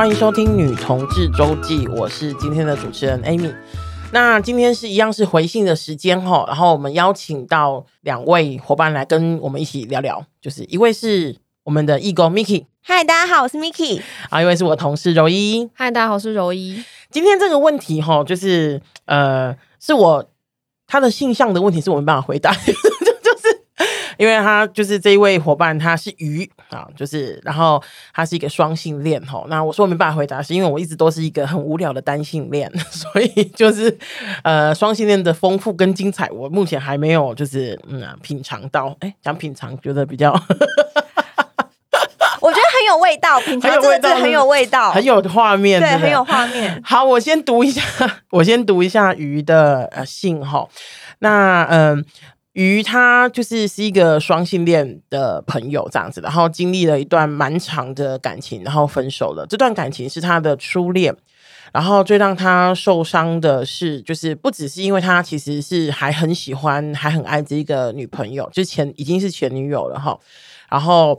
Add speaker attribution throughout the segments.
Speaker 1: 欢迎收听《女同志周记》，我是今天的主持人 Amy。那今天是一样是回信的时间哈，然后我们邀请到两位伙伴来跟我们一起聊聊，就是一位是我们的义工 Miki，
Speaker 2: 嗨，大家好，我是 Miki。
Speaker 1: 啊，一位是我同事柔一，
Speaker 3: 嗨，大家好，我是柔一。
Speaker 1: 今天这个问题哈，就是呃，是我他的性向的问题，是我没办法回答。因为他就是这一位伙伴，他是鱼啊，就是然后他是一个双性恋吼。那我说我没办法回答，是因为我一直都是一个很无聊的单性恋，所以就是呃双性恋的丰富跟精彩，我目前还没有就是嗯、啊、品尝到。哎，讲品尝觉得比较，
Speaker 2: 我觉得很有味道，品尝这个字很有味道，
Speaker 1: 很有画面，
Speaker 2: 对，很有画面。
Speaker 1: 好，我先读一下，我先读一下鱼的呃信哈。那嗯。于他就是是一个双性恋的朋友这样子，然后经历了一段蛮长的感情，然后分手了。这段感情是他的初恋，然后最让他受伤的是，就是不只是因为他其实是还很喜欢，还很爱这一个女朋友，就前已经是前女友了哈。然后。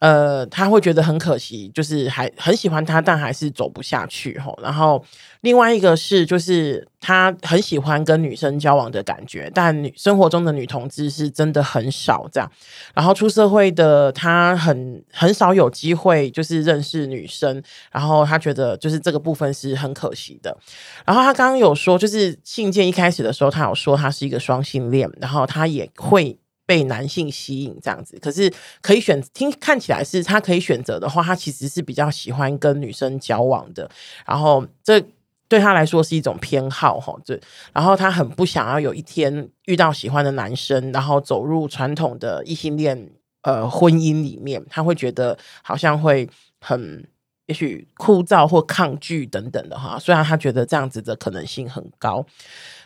Speaker 1: 呃，他会觉得很可惜，就是还很喜欢他，但还是走不下去吼。然后另外一个是，就是他很喜欢跟女生交往的感觉，但女生活中的女同志是真的很少这样。然后出社会的他很很少有机会，就是认识女生。然后他觉得就是这个部分是很可惜的。然后他刚刚有说，就是信件一开始的时候，他有说他是一个双性恋，然后他也会。被男性吸引这样子，可是可以选听看起来是他可以选择的话，他其实是比较喜欢跟女生交往的。然后这对他来说是一种偏好哈，对。然后他很不想要有一天遇到喜欢的男生，然后走入传统的异性恋呃婚姻里面，他会觉得好像会很也许枯燥或抗拒等等的哈。虽然他觉得这样子的可能性很高。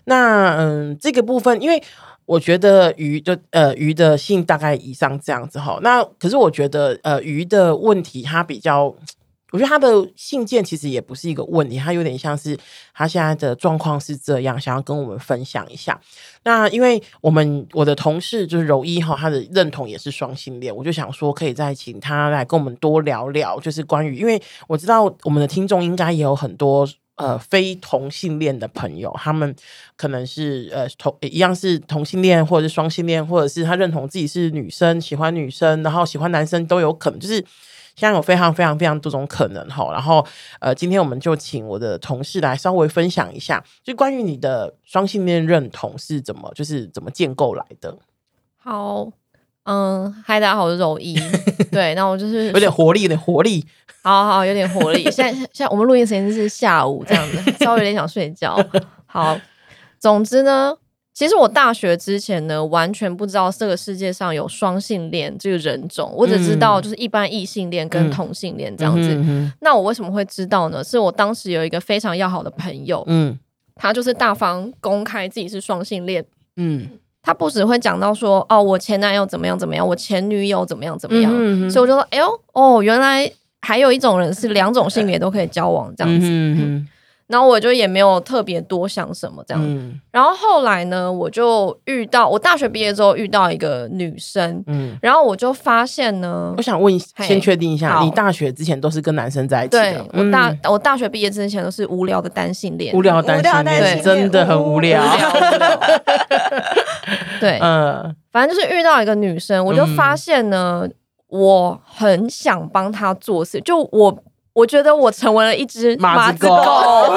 Speaker 1: 那嗯，这个部分因为。我觉得鱼的呃鱼的性大概以上这样子哈，那可是我觉得呃鱼的问题，它比较，我觉得他的信件其实也不是一个问题，他有点像是他现在的状况是这样，想要跟我们分享一下。那因为我们我的同事就是柔一哈，他的认同也是双性恋，我就想说可以再请他来跟我们多聊聊，就是关于，因为我知道我们的听众应该也有很多。呃，非同性恋的朋友，他们可能是呃同一样是同性恋，或者是双性恋，或者是他认同自己是女生，喜欢女生，然后喜欢男生都有可能，就是现在有非常非常非常多种可能哈。然后呃，今天我们就请我的同事来稍微分享一下，就关于你的双性恋认同是怎么，就是怎么建构来的。
Speaker 3: 好。嗯，嗨，大家好，我是柔一。对，那我就是
Speaker 1: 有点活力，有点活力。
Speaker 3: 好好，有点活力。现在，现在我们录音时间是下午这样子，稍微有点想睡觉。好，总之呢，其实我大学之前呢，完全不知道这个世界上有双性恋这个人种，我只知道就是一般异性恋跟同性恋这样子。那我为什么会知道呢？是我当时有一个非常要好的朋友，嗯，他就是大方公开自己是双性恋，嗯。他不只会讲到说哦，我前男友怎么样怎么样，我前女友怎么样怎么样，嗯、所以我就说，哎呦，哦，原来还有一种人是两种性别都可以交往这样子。然后我就也没有特别多想什么这样，嗯、然后后来呢，我就遇到我大学毕业之后遇到一个女生，嗯，然后我就发现呢，
Speaker 1: 我想问一，先确定一下，你大学之前都是跟男生在一起的？
Speaker 3: 对，我大、嗯、我大学毕业之前都是无聊的单性恋，
Speaker 1: 无聊单性恋，对，真的很无聊。
Speaker 3: 对，嗯，反正就是遇到一个女生，我就发现呢，嗯、我很想帮她做事，就我。我觉得我成为了一只马子狗，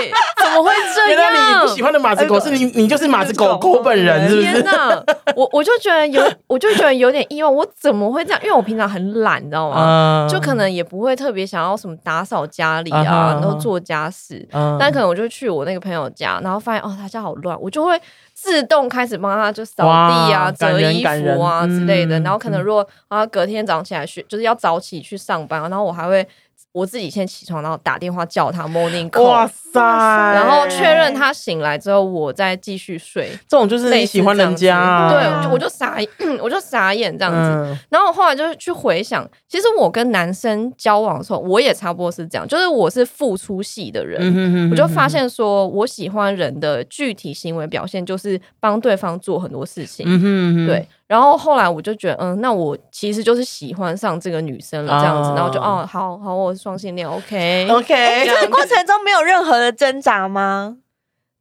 Speaker 3: 对，怎么会这样？原来
Speaker 1: 你不喜欢的马子狗是你，你就是马子狗狗本人，是不是？
Speaker 3: 天哪，我我就觉得有，我就觉得有点意外，我怎么会这样？因为我平常很懒，你知道吗？就可能也不会特别想要什么打扫家里啊，然后做家事，但可能我就去我那个朋友家，然后发现哦，他家好乱，我就会。自动开始帮他就扫地啊、折衣服啊之类的，然后可能如果啊隔天早上起来去，就是要早起去上班，然后我还会。我自己先起床，然后打电话叫他 morning call，
Speaker 1: 哇塞！
Speaker 3: 然后确认他醒来之后，我再继续睡。
Speaker 1: 这种就是你喜欢人家，啊，
Speaker 3: 对，我就傻，我就傻眼这样子。嗯、然后我后来就是去回想，其实我跟男生交往的时候，我也差不多是这样，就是我是付出系的人，嗯、哼哼哼我就发现说我喜欢人的具体行为表现就是帮对方做很多事情，嗯、哼哼对。然后后来我就觉得，嗯，那我其实就是喜欢上这个女生了，这样子，哦、然后就哦，好好，我是双性恋，OK
Speaker 1: OK。
Speaker 2: 这个过程中没有任何的挣扎吗？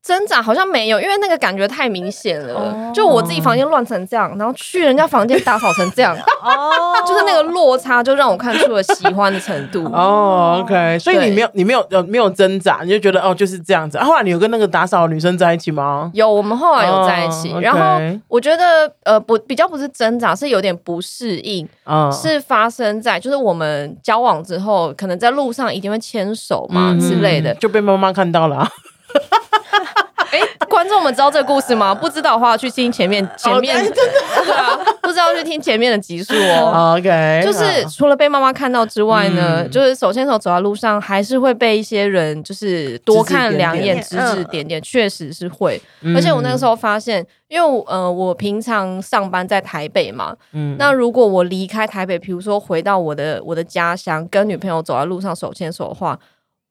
Speaker 3: 挣扎好像没有，因为那个感觉太明显了。Oh. 就我自己房间乱成这样，然后去人家房间打扫成这样，哦，oh. 就是那个落差，就让我看出了喜欢的程度。
Speaker 1: 哦、oh,，OK，所以你没有，你没有，呃，没有挣扎，你就觉得哦，就是这样子。啊、后来你有跟那个打扫的女生在一起吗？
Speaker 3: 有，我们后来有在一起。Oh. 然后我觉得，呃，不，比较不是挣扎，是有点不适应。嗯，是发生在就是我们交往之后，可能在路上一定会牵手嘛、嗯、之类的，
Speaker 1: 就被妈妈看到了、啊。
Speaker 3: 哎，观众们知道这个故事吗？不知道的话，去听前面前面，okay, 对啊，不知道去听前面的集数哦。OK，就是除了被妈妈看到之外呢，嗯、就是手牵手走在路上，还是会被一些人就是多看两眼，指指点点，确实是会。嗯、而且我那个时候发现，因为呃，我平常上班在台北嘛，嗯，那如果我离开台北，比如说回到我的我的家乡，跟女朋友走在路上手牵手的话。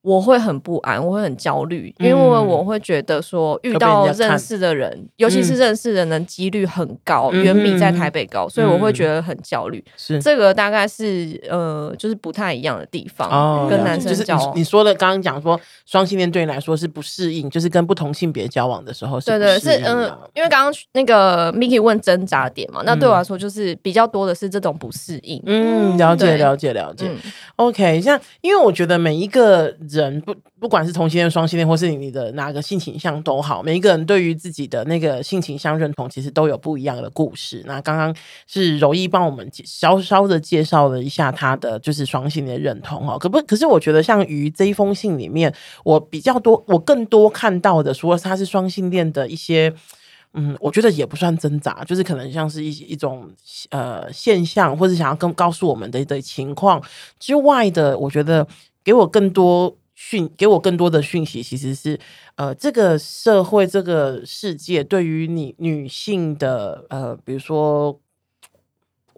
Speaker 3: 我会很不安，我会很焦虑，因为我会觉得说遇到认识的人，嗯、尤其是认识的人，几率很高，远、嗯、比在台北高，所以我会觉得很焦虑。是、嗯、这个大概是呃，就是不太一样的地方。哦，跟男生交往，
Speaker 1: 就是你，你说的刚刚讲说双性恋对你来说是不适应，就是跟不同性别交往的时候。对对，是嗯、呃，因为刚刚那个 Miki 问挣扎点嘛，那对我来说就是比较多的是这种不适应。嗯，了解了解了解。OK，像因为我觉得每一个。人不不管是同性恋、双性恋，或是你的哪个性倾向都好，每一个人对于自己的那个性倾向认同，其实都有不一样的故事。那刚刚是柔一帮我们稍稍的介绍了一下他的就是双性恋认同哈，可不可是我觉得像于这一封信里面，我比较多，我更多看到的，除了他是双性恋的一些，嗯，我觉得也不算挣扎，就是可能像是一一种呃现象，或者想要跟告诉我们的的情况之外的，我觉得给我更多。讯给我更多的讯息，其实是呃，这个社会这个世界对于你女性的呃，比如说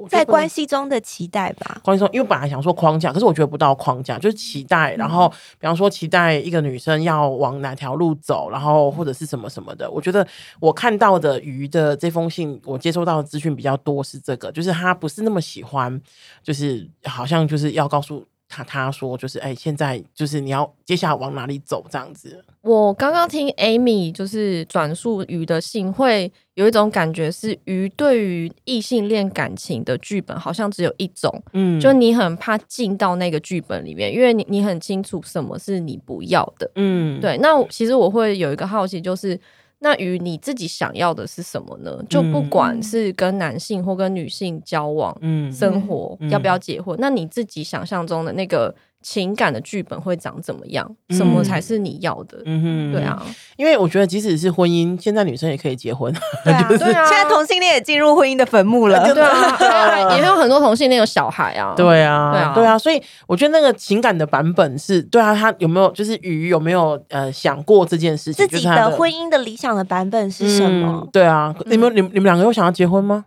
Speaker 2: 在关系中的期待吧。
Speaker 1: 关系中，因为本来想说框架，可是我觉得不到框架，就是期待。然后，比方说期待一个女生要往哪条路走，然后或者是什么什么的。我觉得我看到的鱼的这封信，我接收到的资讯比较多是这个，就是他不是那么喜欢，就是好像就是要告诉。他他说就是哎、欸，现在就是你要接下来往哪里走这样子。
Speaker 3: 我刚刚听 Amy 就是转述鱼的信，会有一种感觉是鱼对于异性恋感情的剧本好像只有一种，嗯，就你很怕进到那个剧本里面，因为你你很清楚什么是你不要的，嗯，对。那其实我会有一个好奇就是。那与你自己想要的是什么呢？就不管是跟男性或跟女性交往、嗯、生活，嗯、要不要结婚？嗯、那你自己想象中的那个。情感的剧本会长怎么样？什么才是你要的？嗯哼，对啊，
Speaker 1: 因为我觉得即使是婚姻，现在女生也可以结婚。
Speaker 2: 对啊，现在同性恋也进入婚姻的坟墓了。
Speaker 3: 对啊，也有很多同性恋有小孩啊。
Speaker 1: 对啊，对啊，对啊，所以我觉得那个情感的版本是对啊，他有没有就是鱼有没有呃想过这件事情？
Speaker 2: 自己的婚姻的理想的版本是什么？
Speaker 1: 对啊，你们你们你们两个有想要结婚吗？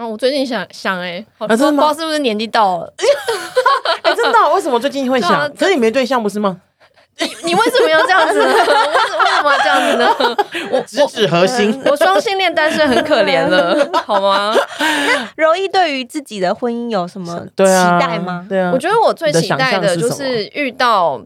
Speaker 3: 啊，我最近想想哎，好像不知道是不是年纪到了。
Speaker 1: 哎，真的？为什么最近会想？可是你没对象不是吗？
Speaker 3: 你你为什么要这样子？为什为什么要这样子呢？
Speaker 1: 我直指核心，
Speaker 3: 我双性恋单身很可怜了，好吗？
Speaker 2: 容易对于自己的婚姻有什么期待吗？
Speaker 1: 对啊，
Speaker 3: 我觉得我最期待的就是遇到。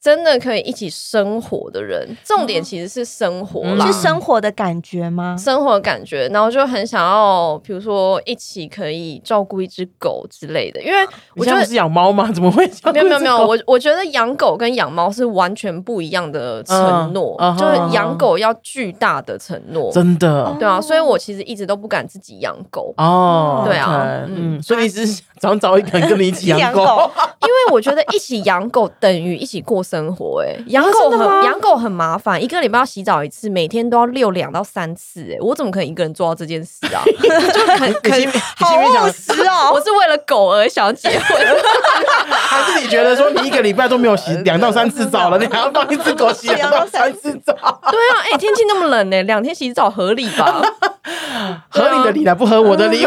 Speaker 3: 真的可以一起生活的人，重点其实是生活啦，
Speaker 2: 是生活的感觉吗？
Speaker 3: 生活的感觉，然后就很想要，比如说一起可以照顾一只狗之类的。因为我觉得
Speaker 1: 是养猫吗？怎么会？
Speaker 3: 没有没有没有，我我觉得养狗跟养猫是完全不一样的承诺，嗯、就是养狗要巨大的承诺，
Speaker 1: 真的，
Speaker 3: 对啊，所以我其实一直都不敢自己养狗哦，对啊，okay,
Speaker 1: 嗯，所以你是想找一个人跟你一起 养狗？
Speaker 3: 因为我觉得一起养狗等于一起过。生活哎、欸，养狗很养狗很麻烦，一个礼拜要洗澡一次，每天都要遛两到三次哎、欸，我怎么可能一个人做到这件事啊？就很可以
Speaker 2: 好务实哦，
Speaker 3: 我是为了狗而想结婚，
Speaker 1: 还是你觉得说你一个礼拜都没有洗两到三次澡了，你还要帮一只狗洗两到三次澡？
Speaker 3: 对啊，哎、欸，天气那么冷呢、欸，两天洗澡合理吧？
Speaker 1: 合理的理来不合我的理。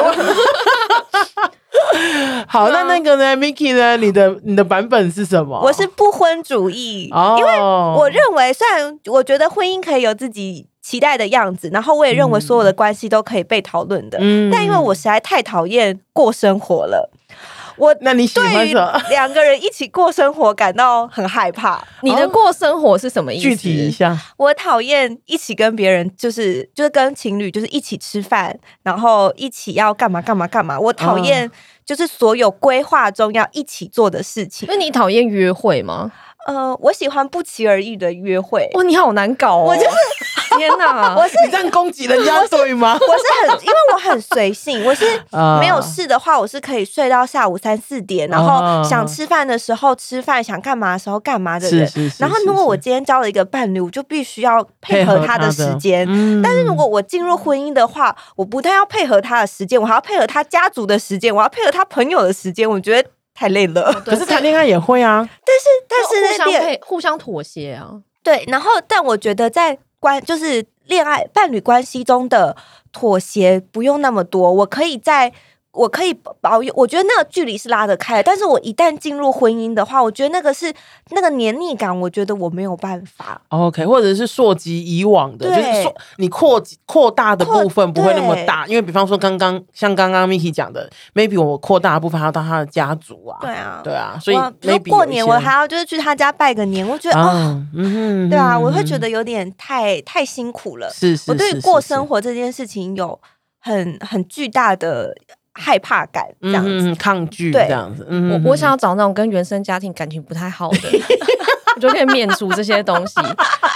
Speaker 1: 好，那那个呢，Miki 呢？你的你的版本是什么？
Speaker 2: 我是不婚主义，哦、因为我认为，虽然我觉得婚姻可以有自己期待的样子，然后我也认为所有的关系都可以被讨论的。嗯，但因为我实在太讨厌过生活了。我
Speaker 1: 那你喜欢什么？
Speaker 2: 两个人一起过生活感到很害怕。
Speaker 3: 你的过生活是什么意思？
Speaker 1: 具体一下。
Speaker 2: 我讨厌一起跟别人，就是就是跟情侣，就是一起吃饭，然后一起要干嘛干嘛干嘛。我讨厌就是所有规划中要一起做的事情。
Speaker 3: 那你讨厌约会吗？
Speaker 2: 呃，我喜欢不期而遇的约会。
Speaker 3: 哇，你好难搞哦！
Speaker 2: 我就是
Speaker 3: 天哪，
Speaker 2: 我是
Speaker 1: 你这样攻击人家对吗？
Speaker 2: 我是很，因为我很随性，我是 没有事的话，我是可以睡到下午三四点，然后想吃饭的时候吃饭，想干嘛的时候干嘛的人。然后如果我今天交了一个伴侣，我就必须要配合他的时间。但是如果我进入婚姻的话，我不但要配合他的时间，我还要配合他家族的时间，我要配合他朋友的时间。我觉得。太累了，
Speaker 1: 可是谈恋爱也会啊。
Speaker 2: 但是但是
Speaker 3: 互相、互相妥协啊。
Speaker 2: 对，然后但我觉得在关就是恋爱伴侣关系中的妥协不用那么多，我可以在。我可以保有，我觉得那个距离是拉得开的，但是我一旦进入婚姻的话，我觉得那个是那个黏腻感，我觉得我没有办法。
Speaker 1: OK，或者是溯及以往的，就是说你扩扩大的部分不会那么大，因为比方说刚刚像刚刚 Miki 讲的，maybe 我扩大的部分还要到他的家族啊，
Speaker 2: 对啊，
Speaker 1: 对啊，所以
Speaker 2: 比如过年我还要就是去他家拜个年，我觉得啊，哦、嗯，对啊，我会觉得有点太太辛苦了。
Speaker 1: 是是，是，是，是，是，
Speaker 2: 我对过生活这件事情有很很巨大的。害怕感这样子，
Speaker 1: 嗯、抗拒这样子。
Speaker 3: 嗯、我我想要找那种跟原生家庭感情不太好的，我就可以免除这些东西。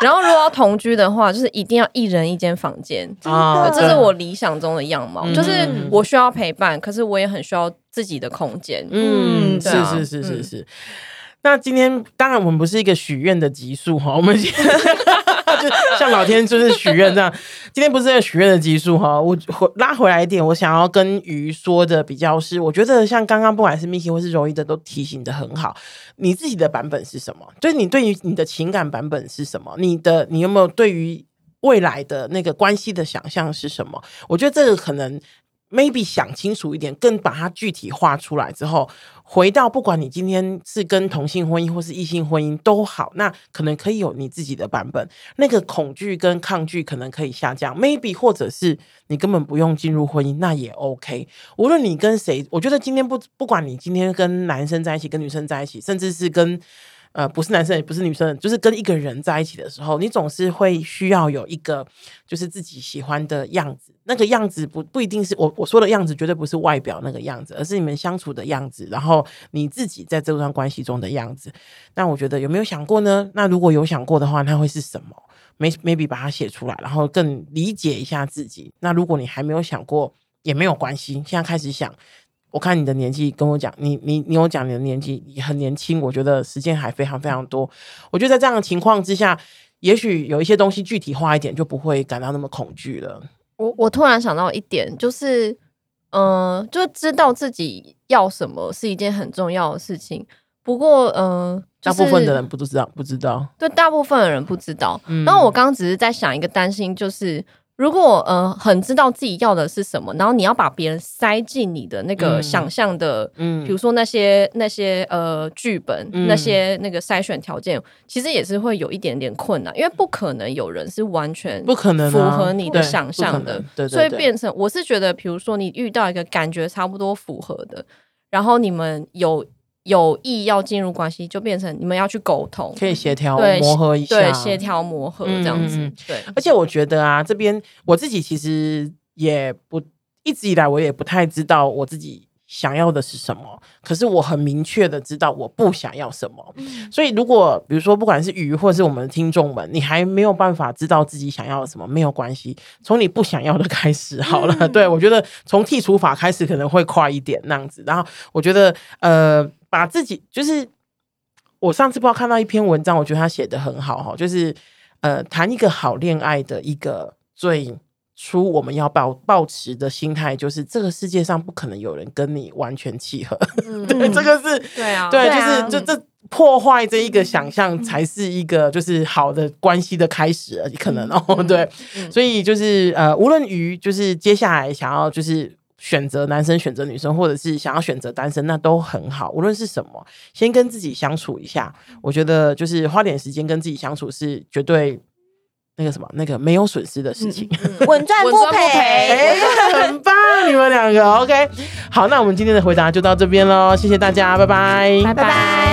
Speaker 3: 然后如果要同居的话，就是一定要一人一间房间啊，这是我理想中的样貌。嗯、就是我需要陪伴，可是我也很需要自己的空间。
Speaker 1: 嗯，是是是是是。那今天当然我们不是一个许愿的集数哈，我们。就像老天就是许愿这样，今天不是在许愿的集数哈，我回拉回来一点，我想要跟鱼说的比较是，我觉得像刚刚不管是 Miki 或是柔一的都提醒的很好，你自己的版本是什么？就是你对于你的情感版本是什么？你的你有没有对于未来的那个关系的想象是什么？我觉得这个可能。Maybe 想清楚一点，更把它具体化出来之后，回到不管你今天是跟同性婚姻或是异性婚姻都好，那可能可以有你自己的版本，那个恐惧跟抗拒可能可以下降。maybe 或者是你根本不用进入婚姻，那也 OK。无论你跟谁，我觉得今天不不管你今天跟男生在一起，跟女生在一起，甚至是跟。呃，不是男生也不是女生，就是跟一个人在一起的时候，你总是会需要有一个就是自己喜欢的样子。那个样子不不一定是我我说的样子，绝对不是外表那个样子，而是你们相处的样子，然后你自己在这段关系中的样子。那我觉得有没有想过呢？那如果有想过的话，那会是什么？maybe 把它写出来，然后更理解一下自己。那如果你还没有想过，也没有关系，现在开始想。我看你的年纪，跟我讲，你你你有讲你的年纪很年轻，我觉得时间还非常非常多。我觉得在这样的情况之下，也许有一些东西具体化一点，就不会感到那么恐惧了。
Speaker 3: 我我突然想到一点，就是，嗯、呃，就知道自己要什么是一件很重要的事情。不过，嗯、呃，就是、
Speaker 1: 大部分的人不知道，不知道，
Speaker 3: 对，大部分的人不知道。嗯、然后我刚刚只是在想一个担心，就是。如果呃很知道自己要的是什么，然后你要把别人塞进你的那个想象的，嗯，比如说那些那些呃剧本，嗯、那些那个筛选条件，其实也是会有一点点困难，因为不可能有人是完全不可能符合你的想象的，对，对，对，对，所以变成我是觉得，比如说你遇到一个感觉差不多符合的，然后你们有。有意要进入关系，就变成你们要去沟通，
Speaker 1: 可以协调磨合一下，
Speaker 3: 对，协调磨合这样子。嗯、对，
Speaker 1: 而且我觉得啊，这边我自己其实也不一直以来，我也不太知道我自己想要的是什么。可是我很明确的知道我不想要什么。嗯、所以如果比如说，不管是鱼或是我们的听众们，你还没有办法知道自己想要什么，没有关系，从你不想要的开始好了。嗯、对，我觉得从剔除法开始可能会快一点那样子。然后我觉得呃。把自己就是，我上次不知道看到一篇文章，我觉得他写的很好哈，就是呃，谈一个好恋爱的一个最初我们要抱抱持的心态，就是这个世界上不可能有人跟你完全契合，嗯、对，这个是
Speaker 3: 对啊，
Speaker 1: 对，就是这这破坏这一个想象，才是一个就是好的关系的开始，可能哦，嗯、对，嗯、所以就是呃，无论于就是接下来想要就是。选择男生，选择女生，或者是想要选择单身，那都很好。无论是什么，先跟自己相处一下，我觉得就是花点时间跟自己相处是绝对那个什么，那个没有损失的事情，
Speaker 2: 稳赚不赔，
Speaker 1: 很棒，你们两个 OK。好，那我们今天的回答就到这边喽，谢谢大家，拜拜，
Speaker 2: 拜拜。